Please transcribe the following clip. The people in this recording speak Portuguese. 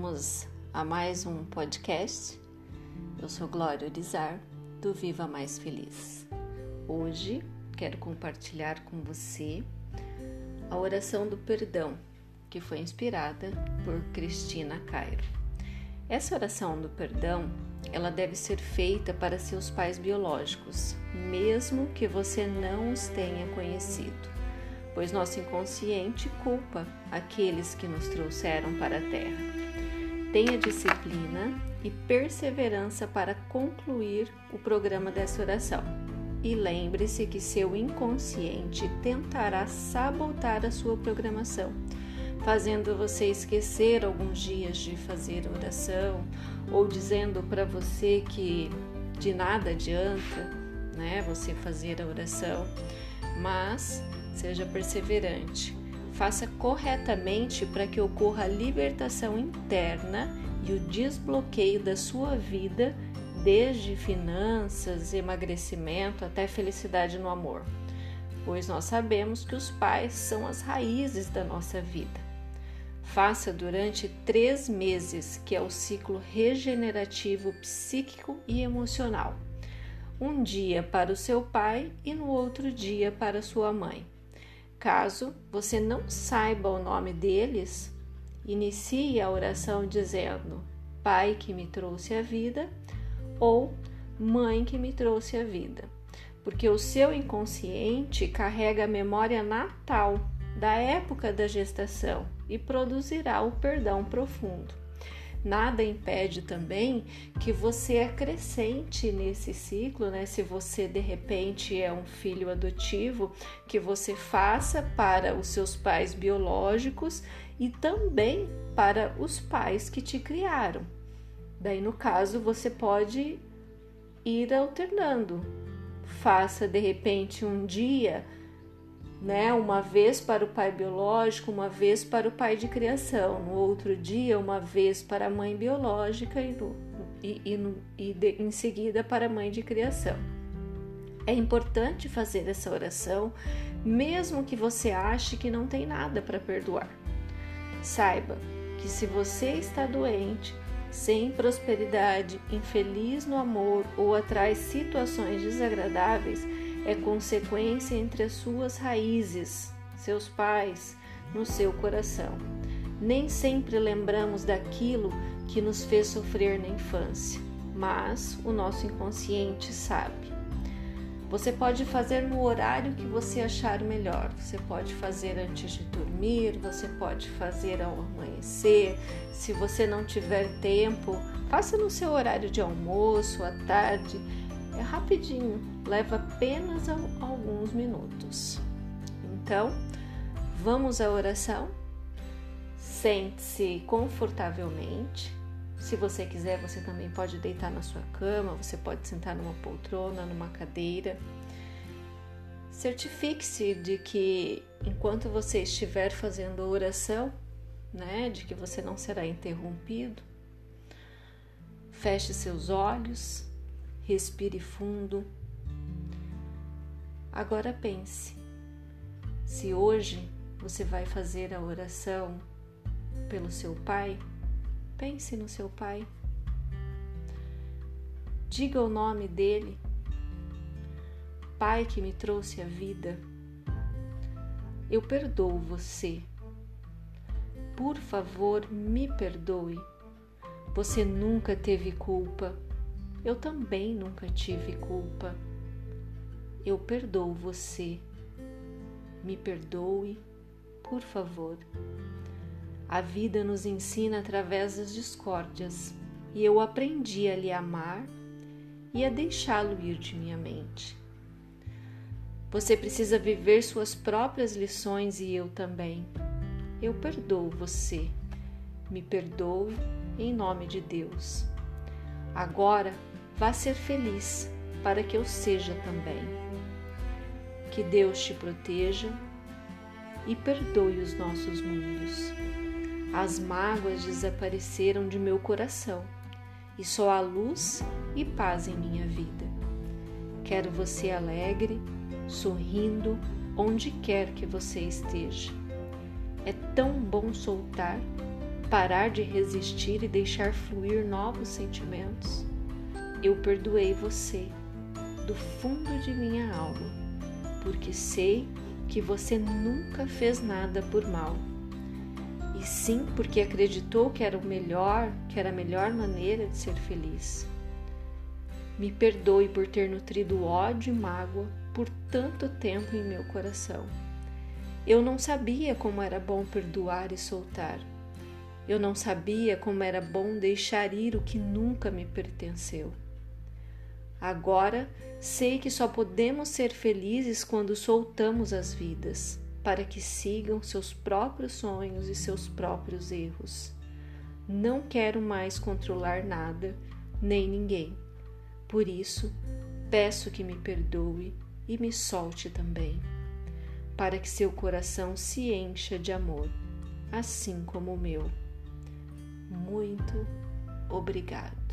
Vamos a mais um podcast. Eu sou Glória Urizar, do Viva Mais Feliz. Hoje quero compartilhar com você a oração do perdão, que foi inspirada por Cristina Cairo. Essa oração do perdão, ela deve ser feita para seus pais biológicos, mesmo que você não os tenha conhecido pois nosso inconsciente culpa aqueles que nos trouxeram para a Terra. Tenha disciplina e perseverança para concluir o programa dessa oração. E lembre-se que seu inconsciente tentará sabotar a sua programação, fazendo você esquecer alguns dias de fazer oração ou dizendo para você que de nada adianta, né, você fazer a oração. Mas seja perseverante. Faça corretamente para que ocorra a libertação interna e o desbloqueio da sua vida, desde finanças, emagrecimento até felicidade no amor, pois nós sabemos que os pais são as raízes da nossa vida. Faça durante três meses, que é o ciclo regenerativo psíquico e emocional. Um dia para o seu pai e no outro dia para sua mãe. Caso você não saiba o nome deles, inicie a oração dizendo: Pai que me trouxe a vida ou Mãe que me trouxe a vida, porque o seu inconsciente carrega a memória natal da época da gestação e produzirá o perdão profundo. Nada impede também que você acrescente nesse ciclo, né? Se você de repente é um filho adotivo, que você faça para os seus pais biológicos e também para os pais que te criaram. Daí, no caso, você pode ir alternando. Faça de repente um dia né? Uma vez para o pai biológico, uma vez para o pai de criação, no outro dia, uma vez para a mãe biológica e, no, e, e, no, e de, em seguida para a mãe de criação. É importante fazer essa oração, mesmo que você ache que não tem nada para perdoar. Saiba que se você está doente, sem prosperidade, infeliz no amor ou atrai situações desagradáveis, é consequência entre as suas raízes, seus pais, no seu coração. Nem sempre lembramos daquilo que nos fez sofrer na infância, mas o nosso inconsciente sabe. Você pode fazer no horário que você achar melhor. Você pode fazer antes de dormir, você pode fazer ao amanhecer. Se você não tiver tempo, faça no seu horário de almoço, à tarde é rapidinho, leva apenas alguns minutos. Então, vamos à oração? Sente-se confortavelmente. Se você quiser, você também pode deitar na sua cama, você pode sentar numa poltrona, numa cadeira. Certifique-se de que enquanto você estiver fazendo a oração, né, de que você não será interrompido. Feche seus olhos Respire fundo. Agora pense: se hoje você vai fazer a oração pelo seu pai, pense no seu pai. Diga o nome dele. Pai que me trouxe a vida, eu perdoo você. Por favor, me perdoe. Você nunca teve culpa eu também nunca tive culpa. Eu perdoo você. Me perdoe, por favor. A vida nos ensina através das discórdias e eu aprendi a lhe amar e a deixá-lo ir de minha mente. Você precisa viver suas próprias lições e eu também. Eu perdoo você. Me perdoe em nome de Deus. Agora Vá ser feliz para que eu seja também. Que Deus te proteja e perdoe os nossos mundos. As mágoas desapareceram de meu coração e só há luz e paz em minha vida. Quero você alegre, sorrindo, onde quer que você esteja. É tão bom soltar parar de resistir e deixar fluir novos sentimentos. Eu perdoei você do fundo de minha alma, porque sei que você nunca fez nada por mal. E sim porque acreditou que era o melhor, que era a melhor maneira de ser feliz. Me perdoe por ter nutrido ódio e mágoa por tanto tempo em meu coração. Eu não sabia como era bom perdoar e soltar. Eu não sabia como era bom deixar ir o que nunca me pertenceu. Agora sei que só podemos ser felizes quando soltamos as vidas, para que sigam seus próprios sonhos e seus próprios erros. Não quero mais controlar nada, nem ninguém. Por isso, peço que me perdoe e me solte também, para que seu coração se encha de amor, assim como o meu. Muito obrigado.